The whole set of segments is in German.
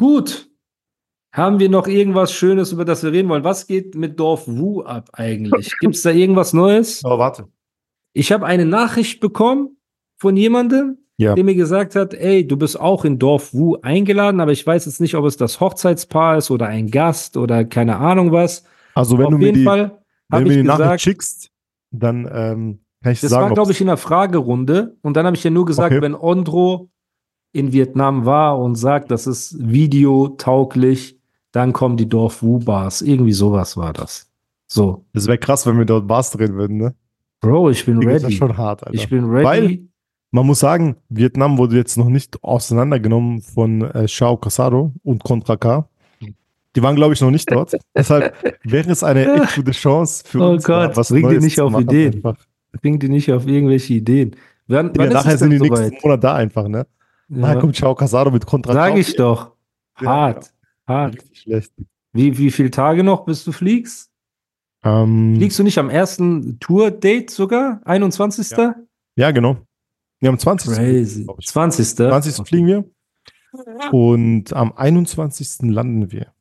Gut. Haben wir noch irgendwas Schönes, über das wir reden wollen? Was geht mit Dorf Wu ab eigentlich? Gibt es da irgendwas Neues? Aber warte. Ich habe eine Nachricht bekommen von jemandem, Ja. der mir gesagt hat, ey, du bist auch in Dorf Wu eingeladen, aber ich weiß jetzt nicht, ob es das Hochzeitspaar ist oder ein Gast oder keine Ahnung was. Also wenn Auf du mir jeden die, Fall wenn du mir die Nachricht gesagt, schickst, dann ähm, kann ich das sagen, war, glaube ich, in der Fragerunde. Und dann habe ich ja nur gesagt, Okay. wenn Ondro in Vietnam war und sagt, das ist videotauglich, dann kommen die Dorf Wu Bars. Irgendwie sowas war das. So. das wäre krass, wenn wir dort Bars drehen würden, ne? Bro, ich bin Das ist ready. schon hart, Alter. Ich bin ready. Weil- Man muss sagen, Vietnam wurde jetzt noch nicht auseinandergenommen von äh, Xiao Casado und Contra K. Die waren, glaube ich, noch nicht dort. Deshalb wäre es eine echt gute Chance für Oh uns, Gott, da was bring die Neues nicht zu auf machen Ideen. Einfach. Bring die nicht auf irgendwelche Ideen. Wann, Ja, wann nachher sind die denn nächsten soweit? Monate da einfach, ne? Nachher Ja, kommt Xiao Casado mit Contra Sag ich doch. Ja, Hart. Hart. Richtig schlecht. Wie, wie viele Tage noch, bis du fliegst? Ähm, Fliegst du nicht am ersten Tour-Date sogar? 21. ja, genau. Wir haben 20. Crazy. glaub ich. 20. 20. fliegen wir. Und am 21. landen wir.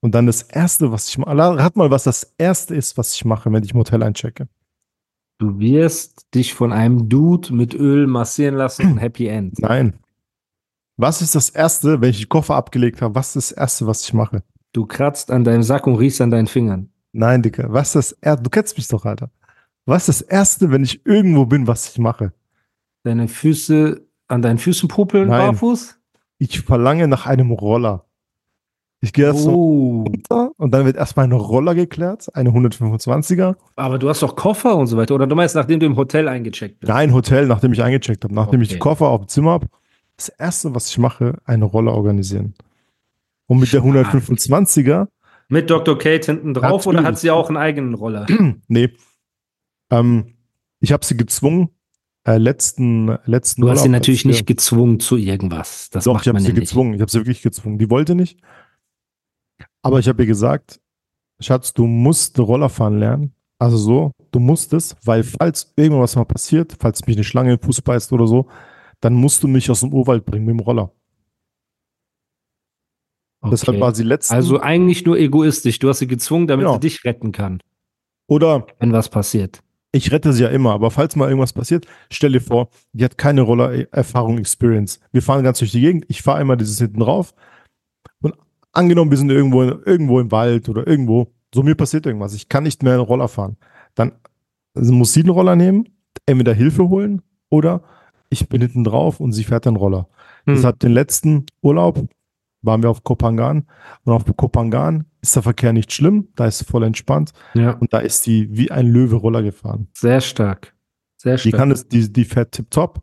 Und dann das erste, was ich mache, rat mal, was das erste ist, was ich mache, wenn ich im Hotel einchecke. Du wirst dich von einem Dude mit Öl massieren lassen und Happy End. Nein. Was ist das erste, wenn ich die Koffer abgelegt habe? Was ist das erste, was ich mache? Du kratzt an deinem Sack und riechst an deinen Fingern. Nein, Dicker. Was ist das erste? Du kennst mich doch, Alter. Was ist das erste, wenn ich irgendwo bin, was ich mache? Deine Füße an deinen Füßen popeln Nein. barfuß? Ich verlange nach einem Roller. Ich gehe jetzt so Oh. runter und dann wird erstmal ein Roller geklärt, eine 125er. Aber du hast doch Koffer und so weiter. Oder du meinst, nachdem du im Hotel eingecheckt bist? Nein, Hotel, nachdem ich eingecheckt habe, nachdem ich die Okay. Koffer auf dem Zimmer habe. Das erste, was ich mache, eine Roller organisieren. Und mit der Stark. 125er, Mit Dr. Kate hinten drauf oder hat Natürlich. sie auch einen eigenen Roller? nee, ähm, ich habe sie gezwungen, äh, letzten, letzten Du hast sie Urlaub, natürlich als wir- nicht gezwungen zu irgendwas. Das Doch, macht ich habe sie ja nicht. gezwungen. Ich habe sie wirklich gezwungen. Die wollte nicht. Aber ich habe ihr gesagt, Schatz, du musst Roller fahren lernen. Also so, du musst es, weil falls irgendwas mal passiert, falls mich eine Schlange den Fuß beißt oder so, dann musst du mich aus dem Urwald bringen mit dem Roller. Deshalb Okay. war sie letzten. Also eigentlich nur egoistisch. Du hast sie gezwungen, damit Genau. sie dich retten kann, oder wenn was passiert. ich rette sie ja immer, aber falls mal irgendwas passiert, stell dir vor, die hat keine Roller-Erfahrung, Experience. Wir fahren ganz durch die Gegend, ich fahre immer dieses hinten drauf und angenommen, wir sind irgendwo, irgendwo im Wald oder irgendwo, so mir passiert irgendwas, ich kann nicht mehr einen Roller fahren. Dann muss sie einen Roller nehmen, entweder Hilfe holen oder ich bin hinten drauf und sie fährt den Roller. Hm. Deshalb den letzten Urlaub waren wir auf Kopangan und auf Kopangan ist der Verkehr nicht schlimm, da ist voll entspannt Ja, und da ist die wie ein Löwe Roller gefahren. sehr stark. Sehr Die stark. kann es, die, die fährt tipptopp.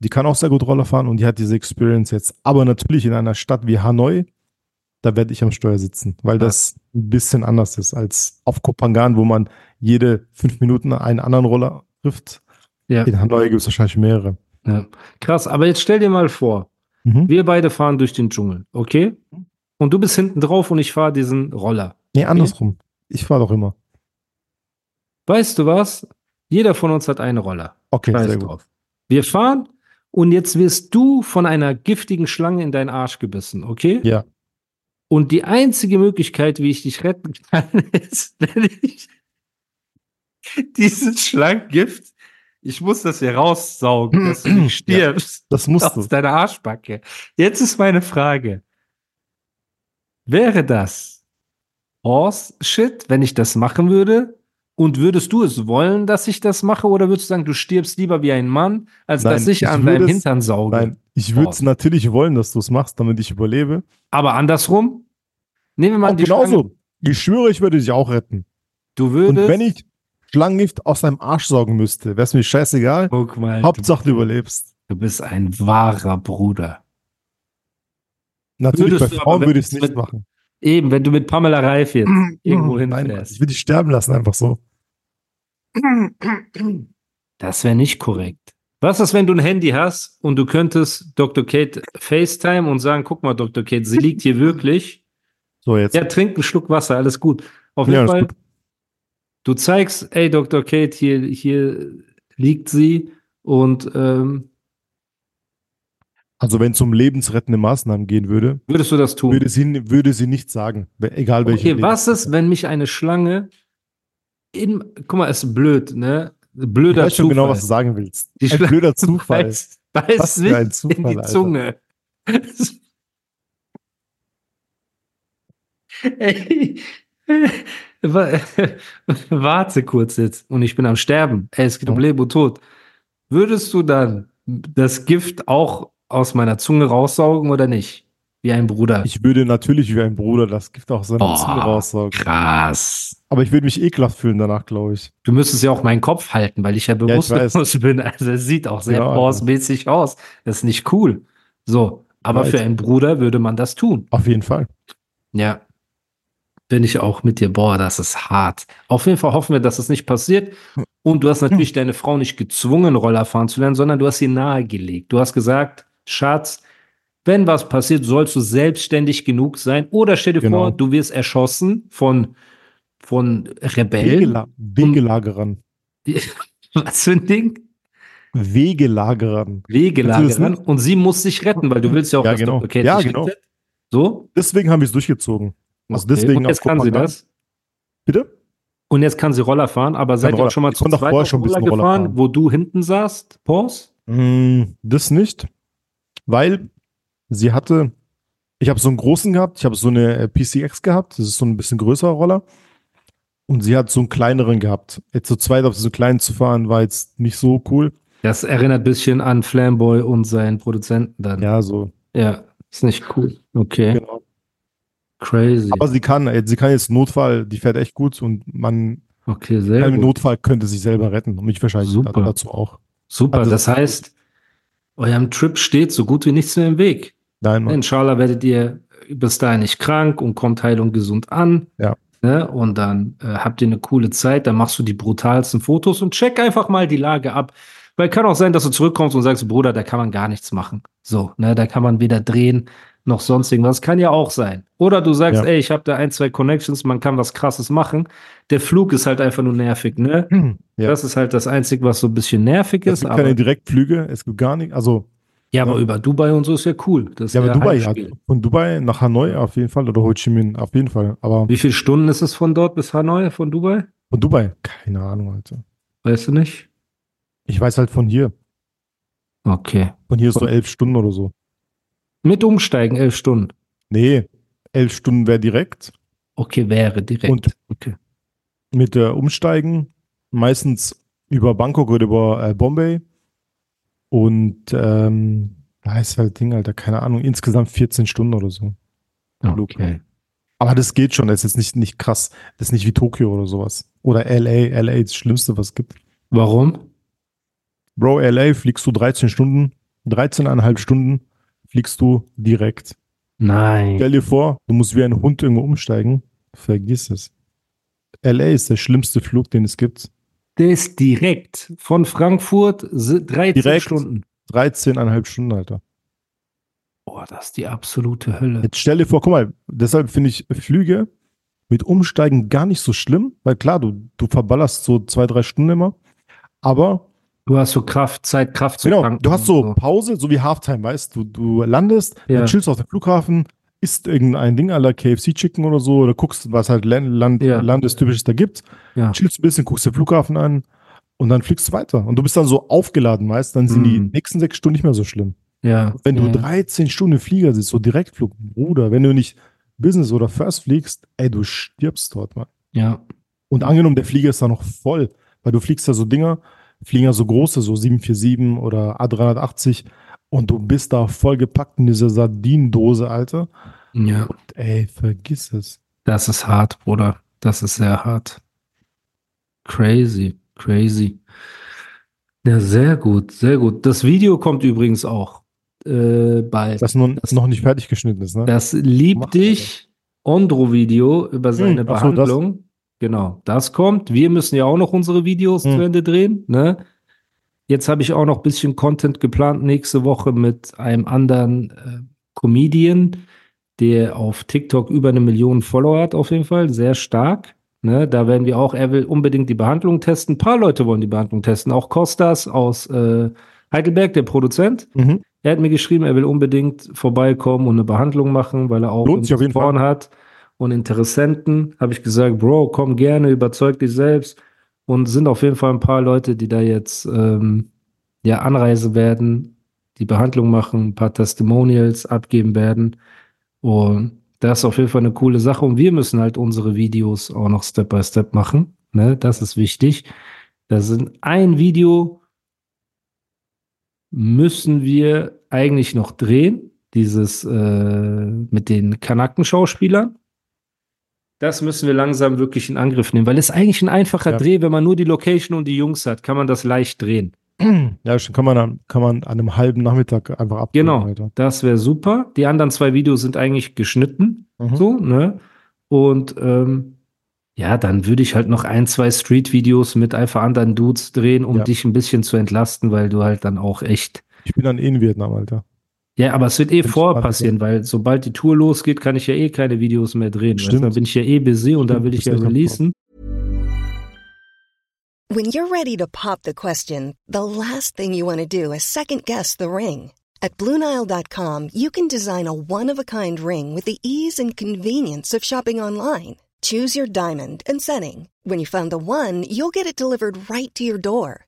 Die kann auch sehr gut Roller fahren und die hat diese Experience jetzt. Aber natürlich in einer Stadt wie Hanoi, da werde ich am Steuer sitzen, weil das ein bisschen anders ist als auf Kopangan, wo man jede fünf Minuten einen anderen Roller trifft. Ja, In Hanoi gibt es wahrscheinlich mehrere. ja. Krass, aber jetzt stell dir mal vor, Mhm. wir beide fahren durch den Dschungel, okay? Und du bist hinten drauf und ich fahre diesen Roller. Nee, andersrum. Ich fahre doch immer. Weißt du was? Jeder von uns hat einen Roller. Okay, Scheiß sehr gut. drauf. Wir fahren und jetzt wirst du von einer giftigen Schlange in deinen Arsch gebissen, okay? Ja. Und die einzige Möglichkeit, wie ich dich retten kann, ist, wenn ich dieses Schlangengift, ich muss das hier raussaugen, dass du nicht stirbst Das musst du. aus deiner Arschbacke. Jetzt ist meine Frage. Wäre das Horse Shit, wenn ich das machen würde? Und würdest du es wollen, dass ich das mache? Oder würdest du sagen, du stirbst lieber wie ein Mann, als Nein, dass ich, ich an deinem Hintern sauge? Nein, ich würde es natürlich wollen, dass du es machst, damit ich überlebe. Aber andersrum? Nehmen wir mal Auch die Schlange. genauso. Ich schwöre, ich würde dich auch retten. Du Und würdest. wenn ich Schlangengift aus deinem Arsch saugen müsste, wäre es mir scheißegal. Guck mal. Hauptsache du überlebst. Du bist ein wahrer Bruder. Natürlich, Würdest bei Frauen würde ich es nicht mit- machen. Eben, wenn du mit Pamela Reif jetzt irgendwo hinfährst. ich will dich sterben lassen, einfach so. Das wäre nicht korrekt. Was ist, wenn du ein Handy hast und du könntest Dr. Kate FaceTime und sagen, guck mal, Dr. Kate, sie liegt hier wirklich. So, jetzt. Ja, trink einen Schluck Wasser, alles gut. Auf Ja, jeden ist Fall. Du zeigst, ey, Dr. Kate, hier, hier liegt sie und ähm, Also, wenn es um lebensrettende Maßnahmen gehen würde, würdest du das tun? würde sie, würde sie nicht sagen. Egal welche. Okay, was ist, wenn mich eine Schlange in, guck mal, ist blöd, ne? Ich Blöder weiß schon Zufall. genau, was du sagen willst. Die Ein Schlange blöder Zufall. Beißt, beißt Was für mich ein Zufall, in die Alter. Zunge. Ey, warte kurz jetzt und ich bin am Sterben. Ey, es geht um Ja. Leben und Tod. Würdest du dann das Gift auch aus meiner Zunge raussaugen oder nicht? Wie ein Bruder. Ich würde natürlich wie ein Bruder das Gift auch seiner Boah. Zunge raussaugen. Krass. Aber ich würde mich ekelhaft fühlen danach, glaube ich. Du müsstest ja auch meinen Kopf halten, weil ich ja ich bewusstlos weiß. bin. Also es sieht auch sehr Genau, Pause-mäßig aus. Das ist nicht cool. So, aber für einen Bruder würde man das tun. Auf jeden Fall. Ja. Bin ich auch mit dir. Boah, das ist hart. Auf jeden Fall hoffen wir, dass es nicht passiert. Und du hast natürlich deine Frau nicht gezwungen, Roller fahren zu lernen, sondern du hast sie nahegelegt. Du hast gesagt, Schatz, wenn was passiert, sollst du selbstständig genug sein. Oder stell dir Genau. vor, du wirst erschossen von, von Rebellen. Wegela Wegelagerern. Was für ein Ding? Wegelagerern. Wegelagerern. Das Und sie muss sich retten, weil du willst ja auch, Ja, dass genau. Kate Ja, genau. rettet. So? Deswegen haben wir es durchgezogen. Also Okay. deswegen Und jetzt kann sie das. Bitte? Und jetzt kann sie Roller fahren, aber seid ihr Roller. auch schon mal zu zweit vorher auf schon ein Roller bisschen Roller gefahren, fahren. wo du hinten saßt? Pause? Mm, das nicht. Weil sie hatte, ich habe so einen großen gehabt, ich habe so eine äh, PCX gehabt, das ist so ein bisschen größerer Roller. Und sie hat so einen kleineren gehabt. Jetzt zu zweit auf so einen kleinen zu fahren, war jetzt nicht so cool. Das erinnert ein bisschen an Flamboy und seinen Produzenten dann. Ja, so. Ja, ist nicht cool. Okay, Genau. Crazy. Aber sie kann, sie kann jetzt Notfall, die fährt echt gut und man Okay, sehr kann im. Notfall könnte sich selber retten und mich wahrscheinlich Super. da- dazu auch. Super, Also- das heißt, eurem Trip steht so gut wie nichts mehr im Weg. Nein, Mann. Inshallah werdet ihr bis dahin nicht krank und kommt heil und gesund an. Ja. Ne? Und dann äh, habt ihr eine coole Zeit, dann machst du die brutalsten Fotos und check einfach mal die Lage ab. Weil kann auch sein, dass du zurückkommst und sagst, Bruder, da kann man gar nichts machen. So, ne, da kann man weder drehen noch sonst irgendwas. Kann ja auch sein. Oder du sagst, Ja. ey, ich habe da ein, zwei Connections, man kann was krasses machen. Der Flug ist halt einfach nur nervig, ne? Ja. Das ist halt das Einzige, was so ein bisschen nervig Es ist. gibt Aber, keine Direktflüge, es gibt gar nicht. Also, ja, aber Ja. über Dubai und so ist ja cool. Das ist ja, aber Dubai, ja, von Dubai nach Hanoi auf jeden Fall oder Ho Chi Minh auf jeden Fall. Aber Wie viele Stunden ist es von dort bis Hanoi, von Dubai? von Dubai, keine Ahnung, Alter. Weißt du nicht? Ich weiß halt von hier. Okay. Von hier ist so elf Stunden oder so. Mit Umsteigen elf Stunden. Nee, elf Stunden wäre direkt. Okay, wäre direkt. Und okay. mit der Umsteigen meistens über Bangkok oder über äh, Bombay. Und ähm, da ist halt Ding, Alter, keine Ahnung, insgesamt 14 Stunden oder so. Okay. Aber das geht schon, das ist jetzt nicht, nicht krass. Das ist nicht wie Tokio oder sowas. Oder LA, LA ist das Schlimmste, was es gibt. Warum? Bro, LA fliegst du 13 Stunden, 13,5 Stunden fliegst du direkt. Nein. Stell dir vor, du musst wie ein Hund irgendwo umsteigen. Vergiss es. LA ist der schlimmste Flug, den es gibt. Der ist direkt von Frankfurt si- 13 Direkt. Stunden. 13,5 Stunden, Alter. Boah, das ist die absolute Hölle. Jetzt stell dir vor, guck mal, deshalb finde ich Flüge mit Umsteigen gar nicht so schlimm, weil klar, du, du verballerst so zwei, drei Stunden immer. Aber Du hast so Kraft, Zeit, Kraft zu genau, tanken du hast und so Pause, so wie Halftime, weißt du, du landest, Ja. dann chillst auf dem Flughafen, isst irgendein Ding aller KFC-Chicken oder so, oder guckst, was halt Land, Ja. Landestypisches da gibt, Ja. chillst ein bisschen, guckst den Flughafen an und dann fliegst du weiter. Und du bist dann so aufgeladen, weißt dann sind die Mhm. nächsten sechs Stunden nicht mehr so schlimm. Ja. Wenn du ja. 13 Stunden im Flieger sitzt, so Direktflug, Bruder, wenn du nicht Business oder First fliegst, ey, du stirbst dort, Mann. Ja. Und angenommen, der Flieger ist da noch voll, weil du fliegst ja so Dinger, fliegen ja so große, so 747 oder A380 und du bist da voll gepackt in dieser Sardinendose, Alter. Ja. Und ey, vergiss es. Das ist hart, Bruder. Das ist sehr hart. Crazy, crazy. Ja, sehr gut, sehr gut. Das Video kommt übrigens auch äh, bald. Das, nun, noch nicht fertig geschnitten ist, ne? Das Lieb dich Ondro-Video über seine Hm, ach so, das- Behandlung. Genau, das kommt. Wir müssen ja auch noch unsere Videos Hm. zu Ende drehen. Ne? Jetzt habe ich auch noch ein bisschen Content geplant nächste Woche mit einem anderen äh, Comedian, der auf TikTok über eine Million Follower hat, auf jeden Fall. Sehr stark. Ne? Da werden wir auch, er will unbedingt die Behandlung testen. Ein paar Leute wollen die Behandlung testen. Auch Kostas aus äh, Heidelberg, der Produzent. Mhm. Er hat mir geschrieben, er will unbedingt vorbeikommen und eine Behandlung machen, weil er auch Lohnt sich auf jeden Investoren hat und Interessenten. Habe ich gesagt, Bro, komm gerne, überzeug dich selbst. Und sind auf jeden Fall ein paar Leute, die da jetzt ähm, ja Anreise werden, die Behandlung machen, ein paar Testimonials abgeben werden. Und das ist auf jeden Fall eine coole Sache. Und wir müssen halt unsere Videos auch noch Step by Step machen. Ne? Das ist wichtig. Da sind ein Video müssen wir eigentlich noch drehen, dieses äh, mit den Kanaken-Schauspielern. Das müssen wir langsam wirklich in Angriff nehmen, weil es eigentlich ein einfacher Ja. Dreh, wenn man nur die Location und die Jungs hat, kann man das leicht drehen. Ja, schon kann man, an- kann man an einem halben Nachmittag einfach ab. Genau, das wäre super. Die anderen zwei Videos sind eigentlich geschnitten, Mhm. so, ne? Und ähm, ja, dann würde ich halt noch ein, zwei Street-Videos mit einfach anderen Dudes drehen, um Ja. dich ein bisschen zu entlasten, weil du halt dann auch echt Ich bin dann eh in Vietnam, Alter. Ja, aber es wird eh vorher gespannt, passieren, weil sobald die Tour losgeht, kann ich ja eh keine Videos mehr drehen. Stimmt. dann bin ich ja eh busy und da will ich ja releasen. When you're ready to pop the question, the last thing you want to do is second guess the ring. At Bluenile.com, you can design a one of a kind ring with the ease and convenience of shopping online. Choose your diamond and setting. When you find the one, you'll get it delivered right to your door.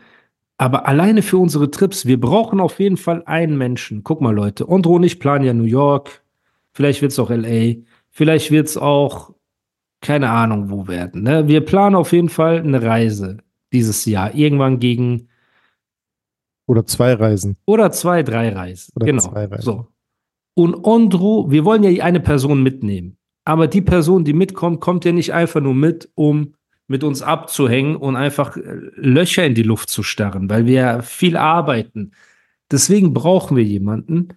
aber alleine für unsere Trips, wir brauchen auf jeden Fall einen Menschen. Guck mal, Leute, Ondro und ich planen ja New York, vielleicht wird es auch LA, vielleicht wird es auch, keine Ahnung, wo werden. Ne? Wir planen auf jeden Fall eine Reise dieses Jahr, irgendwann gegen Oder zwei Reisen. Oder zwei, drei Reisen. Oder genau. Reisen. So. Und Ondro, wir wollen ja eine Person mitnehmen. Aber die Person, die mitkommt, kommt ja nicht einfach nur mit, um mit uns abzuhängen und einfach äh, Löcher in die Luft zu starren, weil wir viel arbeiten. Deswegen brauchen wir jemanden,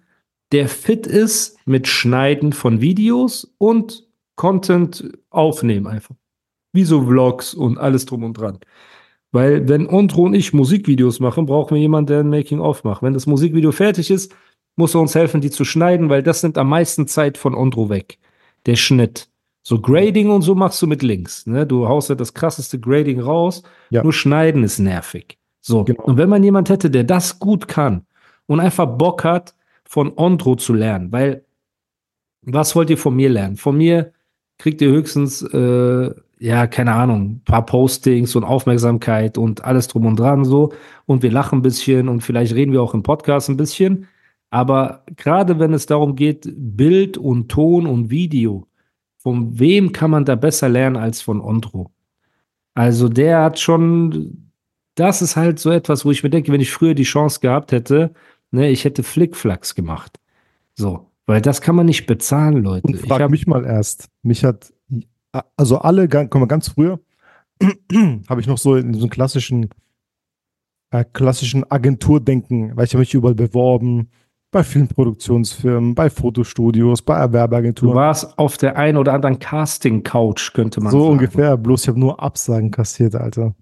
der fit ist mit Schneiden von Videos und Content aufnehmen einfach. Wie so Vlogs und alles drum und dran. Weil wenn Ondro und ich Musikvideos machen, brauchen wir jemanden, der ein Making-of macht. Wenn das Musikvideo fertig ist, muss er uns helfen, die zu schneiden, weil das nimmt am meisten Zeit von Ondro weg. Der Schnitt. So Grading und so machst du mit links. Ne? Du haust ja das krasseste Grading raus. Ja. Nur schneiden ist nervig. So. Genau. Und wenn man jemand hätte, der das gut kann und einfach Bock hat, von Ondro zu lernen, weil was wollt ihr von mir lernen? Von mir kriegt ihr höchstens, äh, ja, keine Ahnung, ein paar Postings und Aufmerksamkeit und alles drum und dran so. Und wir lachen ein bisschen und vielleicht reden wir auch im Podcast ein bisschen. Aber gerade wenn es darum geht, Bild und Ton und Video, von wem kann man da besser lernen als von Ondro? Also der hat schon, das ist halt so etwas, wo ich mir denke, wenn ich früher die Chance gehabt hätte, ne, ich hätte Flickflacks gemacht. So, weil das kann man nicht bezahlen, Leute. Und Ich frag hab- mich mal erst. Mich hat, also alle, mal, ganz früher habe ich noch so in so einem klassischen, äh, klassischen Agenturdenken, weil ich habe mich überall beworben, bei Filmproduktionsfirmen, bei Fotostudios, bei Du Erwerbeagenturen. warst auf der einen oder anderen Casting-Couch, könnte man So sagen. ungefähr, bloß ich habe nur Absagen kassiert, Alter.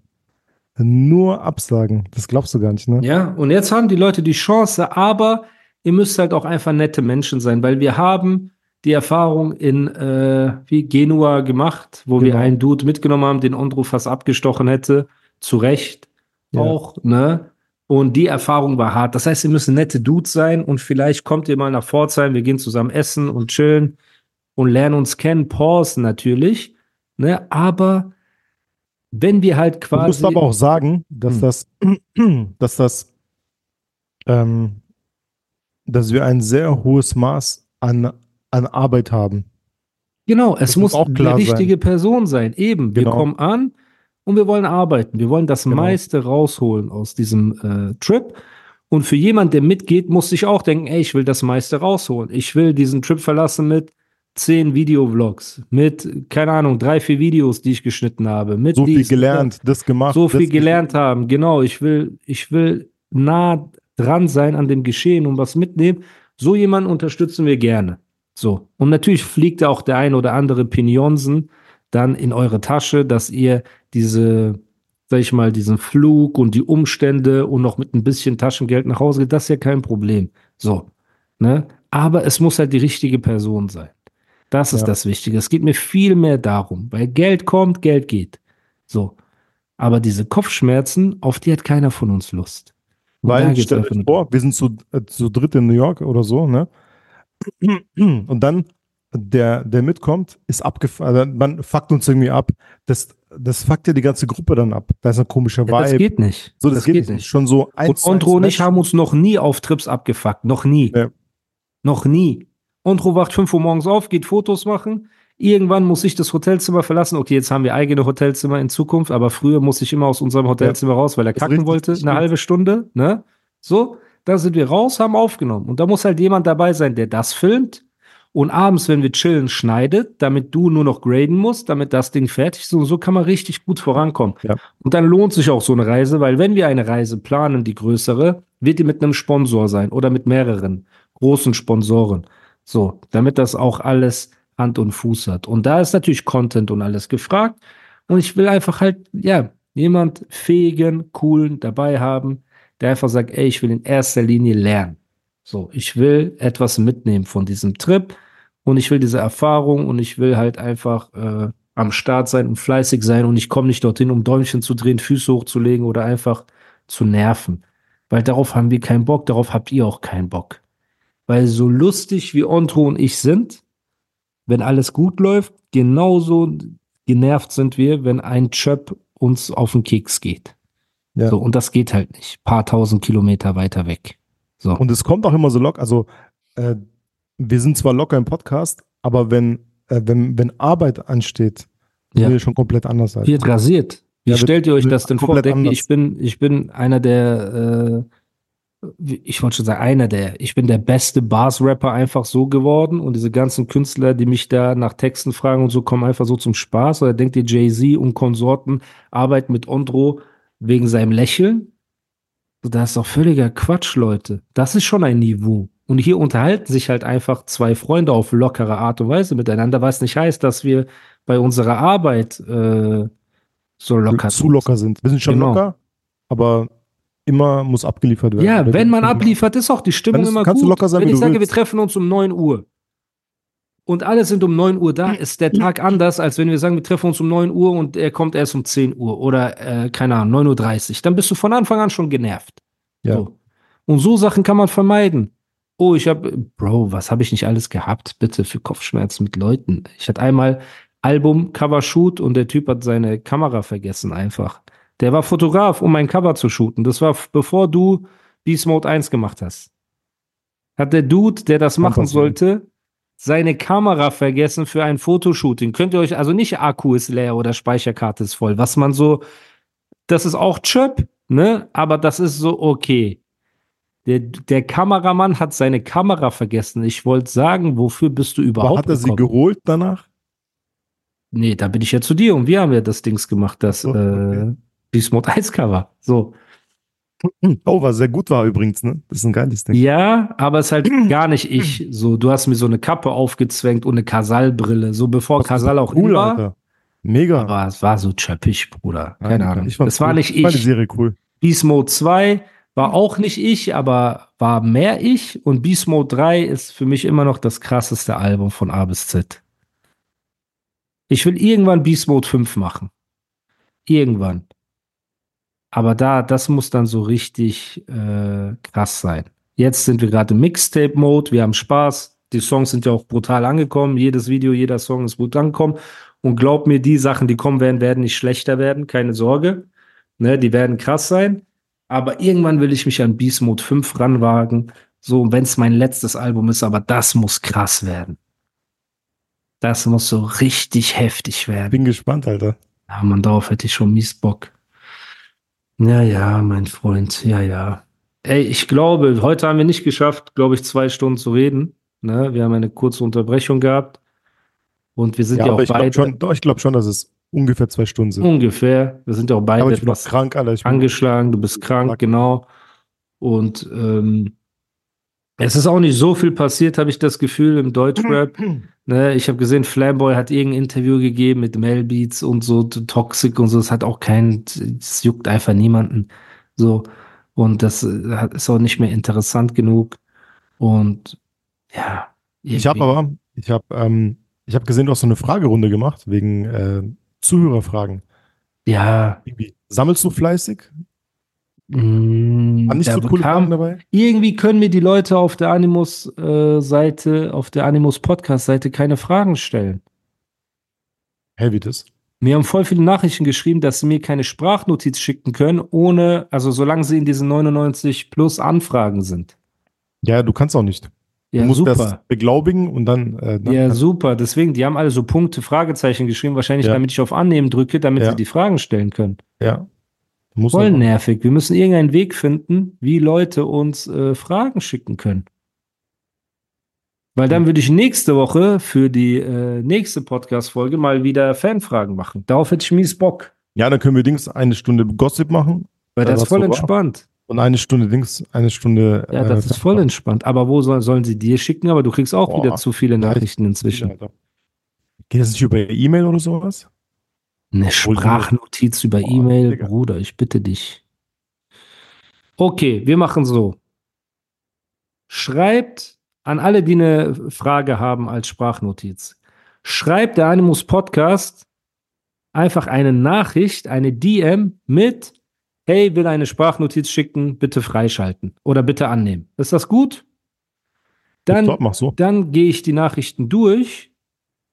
Nur Absagen. Das glaubst du gar nicht, ne? Ja, und jetzt haben die Leute die Chance, aber ihr müsst halt auch einfach nette Menschen sein, weil wir haben die Erfahrung in äh, wie Genua gemacht, wo wir Genau. einen Dude mitgenommen haben, den Ondro fast abgestochen hätte. Zu Recht Ja. auch, ne? Und die Erfahrung war hart. Das heißt, ihr müsst nette Dudes sein und vielleicht kommt ihr mal nach Pforzheim, wir gehen zusammen essen und chillen und lernen uns kennen. Pause natürlich, ne? Aber wenn wir halt Du quasi. musst aber auch sagen, dass Hm. das, dass das, ähm, dass wir ein sehr hohes Maß an, an Arbeit haben. Genau, es muss muss auch die richtige Person sein. Eben, wir Genau. kommen an und wir wollen arbeiten. Wir wollen das Genau. meiste rausholen aus diesem äh, Trip. Und für jemand, der mitgeht, muss sich auch denken, ey, ich will das meiste rausholen. Ich will diesen Trip verlassen mit zehn Videovlogs, mit, keine Ahnung, drei, vier Videos, die ich geschnitten habe, mit So viel dies, gelernt, das gemacht. so viel gelernt haben. Genau, ich will, ich will nah dran sein an dem Geschehen und was mitnehmen. So jemanden unterstützen wir gerne. So. Und natürlich fliegt auch der ein oder andere Pinionsen dann in eure Tasche, dass ihr diese, sag ich mal, diesen Flug und die Umstände und noch mit ein bisschen Taschengeld nach Hause geht. Das ist ja kein Problem. So. Ne? Aber es muss halt die richtige Person sein. Das ist Ja. das Wichtige. Es geht mir viel mehr darum, weil Geld kommt, Geld geht. So. Aber diese Kopfschmerzen, auf die hat keiner von uns Lust. Und Weil, stell dir vor, wir sind zu, äh, zu dritt in New York oder so, ne? Und dann der, der mitkommt, ist abgefahren. Also man fuckt uns irgendwie ab. Das, das fuckt ja die ganze Gruppe dann ab. Da ist ein komischer Ja, Vibe. das geht nicht. so, das, geht, nicht. Schon so eins Und zu Ondro und ich haben uns noch nie auf Trips abgefuckt. Noch nie. Ja. Noch nie. Ondro wacht 5 Uhr morgens auf, geht Fotos machen. Irgendwann muss ich das Hotelzimmer verlassen. Okay, jetzt haben wir eigene Hotelzimmer in Zukunft, aber früher muss ich immer aus unserem Hotelzimmer raus, weil er Das kacken wollte, das eine stimmt. halbe Stunde. Ne? So, da sind wir raus, haben aufgenommen. Und da muss halt jemand dabei sein, der das filmt und abends, wenn wir chillen, schneidet, damit du nur noch graden musst, damit das Ding fertig ist. Und so kann man richtig gut vorankommen. Ja. Und dann lohnt sich auch so eine Reise, weil wenn wir eine Reise planen, die größere, wird die mit einem Sponsor sein oder mit mehreren großen Sponsoren. So, damit das auch alles Hand und Fuß hat. Und da ist natürlich Content und alles gefragt. Und ich will einfach halt, ja, jemand fähigen, coolen dabei haben, der einfach sagt, ey, ich will in erster Linie lernen. So, ich will etwas mitnehmen von diesem Trip und ich will diese Erfahrung und ich will halt einfach äh, am Start sein und fleißig sein und ich komme nicht dorthin, um Däumchen zu drehen, Füße hochzulegen oder einfach zu nerven. Weil darauf haben wir keinen Bock, darauf habt ihr auch keinen Bock. Weil so lustig wie Ontro und ich sind, wenn alles gut läuft, genauso genervt sind wir, wenn ein Chöp uns auf den Keks geht. Ja. So, und das geht halt nicht. Paar tausend Kilometer weiter weg. So. Und es kommt auch immer so locker. Also, äh, wir sind zwar locker im Podcast, aber wenn, äh, wenn, wenn Arbeit ansteht, Ja. wir schon komplett anders. Halt. wird rasiert. Wie Ja, stellt ihr euch das denn vor? Denkt ich bin, ich bin einer der, äh, ich wollte schon sagen, einer der, ich bin der beste Bars-Rapper einfach so geworden und diese ganzen Künstler, die mich da nach Texten fragen und so, kommen einfach so zum Spaß. Oder denkt ihr, Jay-Z und Konsorten arbeiten mit Ondro wegen seinem Lächeln? Das ist doch völliger Quatsch, Leute. Das ist schon ein Niveau. Und hier unterhalten sich halt einfach zwei Freunde auf lockere Art und Weise miteinander, was nicht heißt, dass wir bei unserer Arbeit äh, so locker zu locker sind. Wir sind schon Genau. locker, aber immer muss abgeliefert werden. Ja, wenn wir- man abliefert, ist auch die Stimmung ist- immer kannst gut. du locker sein, wenn ich sage, wir willst. treffen uns um 9 Uhr und alle sind um 9 Uhr da, ist der Tag anders, als wenn wir sagen, wir treffen uns um 9 Uhr und er kommt erst um 10 Uhr oder, äh, keine Ahnung, 9.30 Uhr. Dann bist du von Anfang an schon genervt. Ja. So. Und so Sachen kann man vermeiden. Oh, ich habe, Bro, was habe ich nicht alles gehabt, bitte, für Kopfschmerzen mit Leuten. Ich hatte einmal Album, Cover Shoot und der Typ hat seine Kamera vergessen einfach. Der war Fotograf, um ein Cover zu shooten. Das war bevor du Beast Mode 1 gemacht hast. Hat der Dude, der das machen sollte, seine Kamera vergessen für ein Fotoshooting. Könnt ihr euch, also nicht Akku ist leer oder Speicherkarte ist voll, was man so, das ist auch Chöp, ne? Aber das ist so okay. Der, der Kameramann hat seine Kamera vergessen. Ich wollte sagen, wofür bist du Aber überhaupt hat er sie gekommen? geholt danach? Nee, da bin ich ja zu dir und wir haben ja das Dings gemacht, das So, okay. äh, Beast Mode 1 Cover. So. Oh, was sehr gut war übrigens, ne? Das ist ein geiles Ding. Ja, aber es ist halt gar nicht ich. So, du hast mir so eine Kappe aufgezwängt und eine Kasal-Brille. So bevor ist Kasal auch cool, war. Alter. Mega. Aber es war so chöppig, Bruder. Keine Ja, Ahnung. ich Es war nicht Ich fand die ich. Serie cool. Beast Mode 2 War auch nicht ich, aber war mehr ich. Und Beast Mode 3 ist für mich immer noch das krasseste Album von A bis Z. Ich will irgendwann Beast Mode 5 machen. Irgendwann. Aber da, das muss dann so richtig äh, krass sein. Jetzt sind wir gerade im Mixtape-Mode, wir haben Spaß. Die Songs sind ja auch brutal angekommen. Jedes Video, jeder Song ist gut angekommen. Und glaub mir, die Sachen, die kommen werden, werden nicht schlechter werden, keine Sorge. Ne, die werden krass sein. Aber irgendwann will ich mich an Beast Mode 5 ranwagen. So, wenn es mein letztes Album ist, aber das muss krass werden. Das muss so richtig heftig werden. Bin gespannt, Alter. Ja, man, darauf hätte ich schon mies Bock. Ja, ja, mein Freund, ja, ja. Ey, ich glaube, heute haben wir nicht geschafft, glaube ich, zwei Stunden zu reden. Ne? Wir haben eine kurze Unterbrechung gehabt. Und wir sind ja, Ja, auch ich beide schon, doch, ich glaube schon, dass es ungefähr zwei Stunden sind. ungefähr. Wir sind ja auch beide aber ich bin noch etwas krank, Alter. Angeschlagen, du bist krank, Krank. genau. Und ähm, es ist auch nicht so viel passiert, habe ich das Gefühl, im Deutschrap. ne, ich habe gesehen, Flamboy hat irgendein Interview gegeben mit Melbeats und so, Toxic und so. Das hat auch keinen, das juckt einfach niemanden. So. Und das äh, hat- ist auch nicht mehr interessant genug. Und ja. Ich habe irgendwie- aber, ich habe, ähm, ich habe gesehen, du hast so eine Fragerunde gemacht wegen äh, Zuhörerfragen. Ja. Irgendwie. Sammelst du fleißig? Waren nicht so coole Fragen dabei? irgendwie können mir die Leute auf der Animus-Seite, auf der Animus-Podcast-Seite keine Fragen stellen. Hä, wie das? Mir haben voll viele Nachrichten geschrieben, dass sie mir keine Sprachnotiz schicken können, ohne, also solange sie in diesen 99 plus Anfragen sind. Ja, du kannst auch nicht. Ja, du musst super. das beglaubigen und dann. Äh, dann Ja, super. Deswegen, die haben alle so Punkte, Fragezeichen geschrieben, wahrscheinlich Ja. damit ich auf Annehmen drücke, damit Ja. sie die Fragen stellen können. ja. Du musst Voll nervig. Wir müssen irgendeinen Weg finden, wie Leute uns äh, Fragen schicken können. Weil dann würde ich nächste Woche für die äh, nächste Podcast-Folge mal wieder Fanfragen machen. Darauf hätte ich mies Bock. Ja, dann können wir Dings eine Stunde Gossip machen Weil das ist voll entspannt. Und eine Stunde Dings, eine Stunde. Ja, das äh, ist voll entspannt. Aber wo soll, sollen sie dir schicken? Aber du kriegst auch Boah. wieder zu viele Nachrichten inzwischen. Geht das nicht über E-Mail oder sowas? Eine Sprachnotiz über E-Mail. Bruder, ich bitte dich. Okay, wir machen so. Schreibt an alle, die eine Frage haben als Sprachnotiz. Schreibt der Animus Podcast einfach eine Nachricht, eine DM mit Hey, will eine Sprachnotiz schicken, bitte freischalten oder bitte annehmen. Ist das gut? Dann so. dann gehe ich die Nachrichten durch,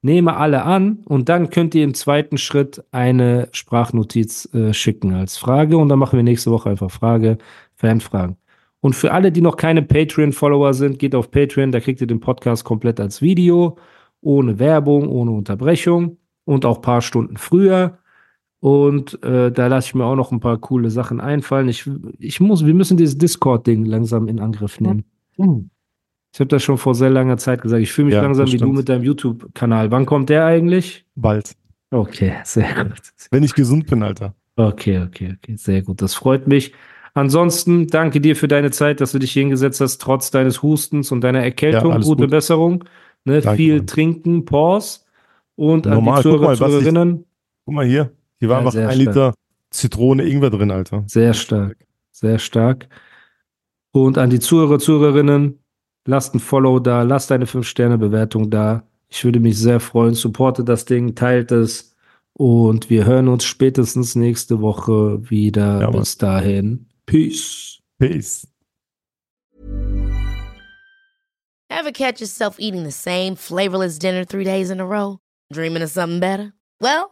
nehme alle an und dann könnt ihr im zweiten Schritt eine Sprachnotiz äh, schicken als Frage und dann machen wir nächste Woche einfach Frage, Fanfragen. Und für alle, die noch keine Patreon-Follower sind, geht auf Patreon, da kriegt ihr den Podcast komplett als Video, ohne Werbung, ohne Unterbrechung und auch ein paar Stunden früher. Und äh, da lasse ich mir auch noch ein paar coole Sachen einfallen. Ich, ich muss, wir müssen dieses Discord-Ding langsam in Angriff nehmen. Ich habe das schon vor sehr langer Zeit gesagt. Ich fühle mich Ja, langsam wie du mit deinem YouTube-Kanal. Wann kommt der eigentlich? Bald. Okay, sehr gut. Wenn ich gesund bin, Alter. Okay, okay, okay, sehr gut. Das freut mich. Ansonsten danke dir für deine Zeit, dass du dich hingesetzt hast, trotz deines Hustens und deiner Erkältung. Ja, Gute gut. Besserung. Ne, Danke, viel Mann. trinken, Pause. Und an Normal, die guck Zuhörer, mal, was ich- Zuhörerinnen, Guck mal hier. Hier war Ja, einfach ein stark. Liter Zitrone Ingwer drin, Alter. sehr stark, sehr stark. Und an die Zuhörer, Zuhörerinnen, lasst ein Follow da, lasst eine 5-Sterne-Bewertung da. Ich würde mich sehr freuen. Supportet das Ding, teilt es. Und wir hören uns spätestens nächste Woche wieder. Ja. Bis dahin. Peace. Peace. Ever catch yourself eating the same flavorless dinner three days in a row? Dreaming of something better? Well,